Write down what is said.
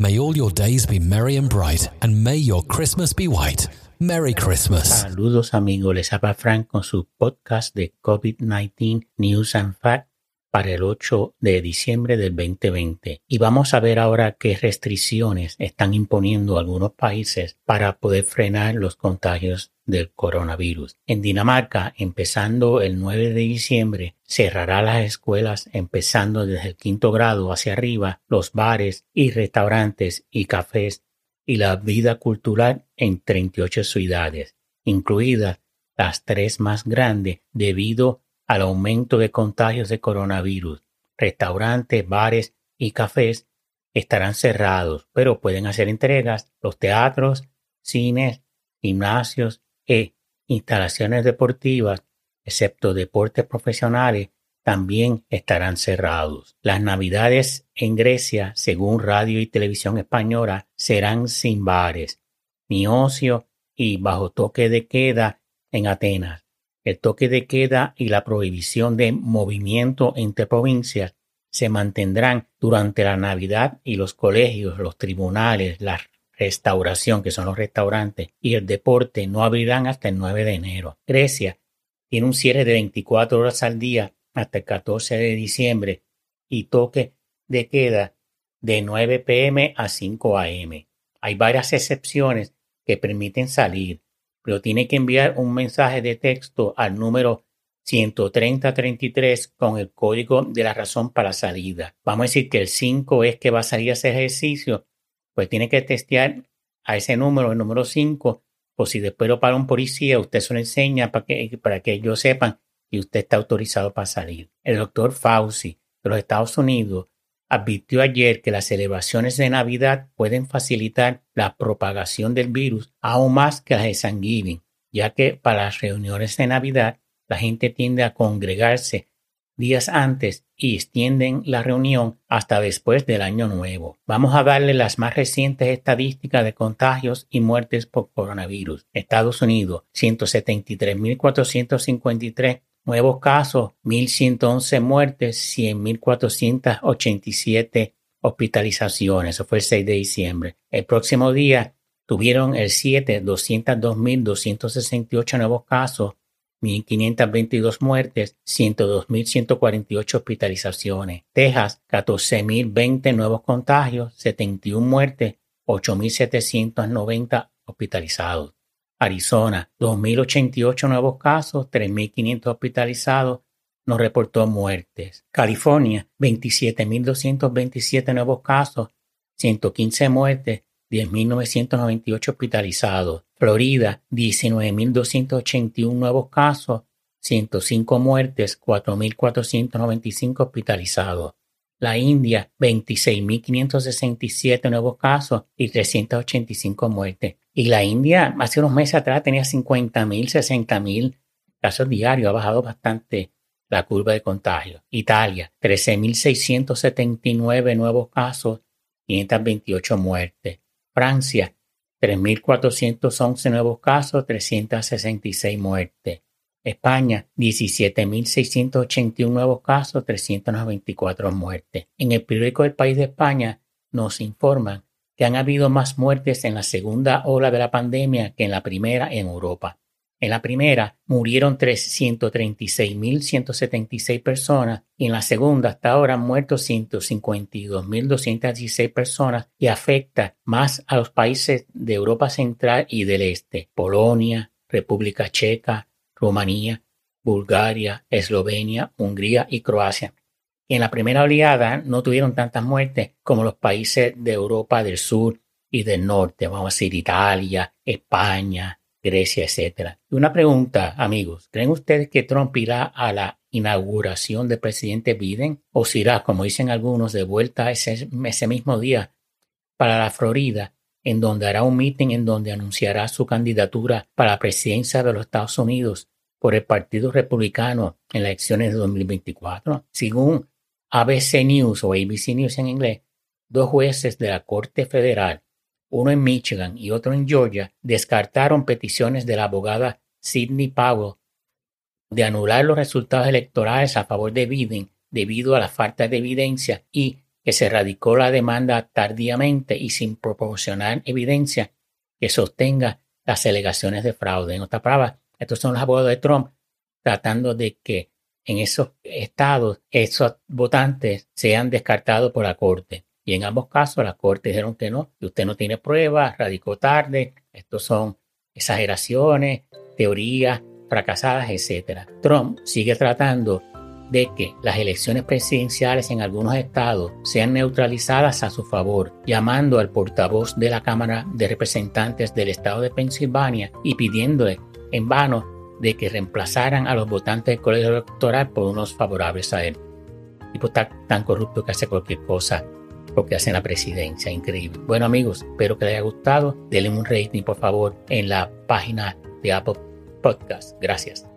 May all your days be merry and bright, and may your Christmas be white. Merry Christmas. Saludos amigos, les habla Frank con su podcast de COVID-19 News and Facts para el 8 de diciembre del 2020. Y vamos a ver ahora qué restricciones están imponiendo algunos países para poder frenar los contagios del coronavirus. En Dinamarca, empezando el 9 de diciembre, cerrará las escuelas empezando desde el quinto grado hacia arriba, los bares y restaurantes y cafés y la vida cultural en 38 ciudades, incluidas las tres más grandes debido al aumento de contagios de coronavirus. Restaurantes, bares y cafés estarán cerrados, pero pueden hacer entregas. Los teatros, cines, gimnasios e instalaciones deportivas, excepto deportes profesionales, también estarán cerrados. Las navidades en Grecia, según Radio y Televisión Española, serán sin bares, ni ocio y bajo toque de queda en Atenas el toque de queda y la prohibición de movimiento entre provincias se mantendrán durante la Navidad y los colegios, los tribunales, la restauración, que son los restaurantes, y el deporte no abrirán hasta el 9 de enero. Grecia tiene un cierre de 24 horas al día hasta el 14 de diciembre y toque de queda de 9 pm a 5 am. Hay varias excepciones que permiten salir, pero tiene que enviar un mensaje de texto al número 13033 con el código de la razón para salida. Vamos a decir que el 5 es que va a salir ese ejercicio, pues tiene que testear a ese número, el número 5, o si después lo para un policía, usted se lo enseña para que, para que ellos sepan que usted está autorizado para salir. El doctor Fauci de los Estados Unidos advirtió ayer que las celebraciones de Navidad pueden facilitar la propagación del virus aún más que las de Thanksgiving, ya que para las reuniones de Navidad la gente tiende a congregarse días antes y extienden la reunión hasta después del año nuevo. Vamos a darle las más recientes estadísticas de contagios y muertes por coronavirus. Estados Unidos, 173.453 Nuevos casos, 1.111 muertes, 100.487 hospitalizaciones. Eso fue el 6 de diciembre. El próximo día tuvieron el 7, 202.268 nuevos casos, 1.522 muertes, 102.148 hospitalizaciones. Texas, 14.020 nuevos contagios, 71 muertes, 8.790 hospitalizados. Arizona, 2.088 nuevos casos, 3.500 hospitalizados, no reportó muertes. California, 27.227 nuevos casos, 115 muertes, 10.998 hospitalizados. Florida, 19.281 nuevos casos, 105 muertes, 4.495 hospitalizados. La India, 26.567 nuevos casos y 385 muertes. Y la India hace unos meses atrás tenía 50 mil, 60 mil casos diarios. Ha bajado bastante la curva de contagio. Italia, 13.679 nuevos casos, 528 muertes. Francia, 3.411 nuevos casos, 366 muertes. España, 17.681 nuevos casos, 394 muertes. En el periódico del país de España nos informan que han habido más muertes en la segunda ola de la pandemia que en la primera en Europa. En la primera murieron 336.176 personas y en la segunda hasta ahora han muerto 152.216 personas y afecta más a los países de Europa Central y del Este, Polonia, República Checa, Rumanía, Bulgaria, Eslovenia, Hungría y Croacia en la primera oleada no tuvieron tantas muertes como los países de Europa del Sur y del Norte, vamos a decir Italia, España, Grecia, etc. Y una pregunta, amigos, ¿creen ustedes que Trump irá a la inauguración del presidente Biden o si irá, como dicen algunos, de vuelta ese, ese mismo día para la Florida, en donde hará un meeting en donde anunciará su candidatura para la presidencia de los Estados Unidos por el Partido Republicano en las elecciones de 2024? Según ABC News o ABC News en inglés, dos jueces de la Corte Federal, uno en Michigan y otro en Georgia, descartaron peticiones de la abogada Sidney Powell de anular los resultados electorales a favor de Biden debido a la falta de evidencia y que se radicó la demanda tardíamente y sin proporcionar evidencia que sostenga las alegaciones de fraude. En otras palabras, estos son los abogados de Trump tratando de que en esos estados esos votantes sean descartados por la corte. Y en ambos casos la corte dijeron que no, que usted no tiene pruebas, radicó tarde, estos son exageraciones, teorías fracasadas, etc. Trump sigue tratando de que las elecciones presidenciales en algunos estados sean neutralizadas a su favor, llamando al portavoz de la Cámara de Representantes del estado de Pensilvania y pidiéndole en vano de que reemplazaran a los votantes del colegio electoral por unos favorables a él. Tipo tan, tan corrupto que hace cualquier cosa que hace en la presidencia. Increíble. Bueno amigos, espero que les haya gustado. Denle un rating por favor en la página de Apple Podcast. Gracias.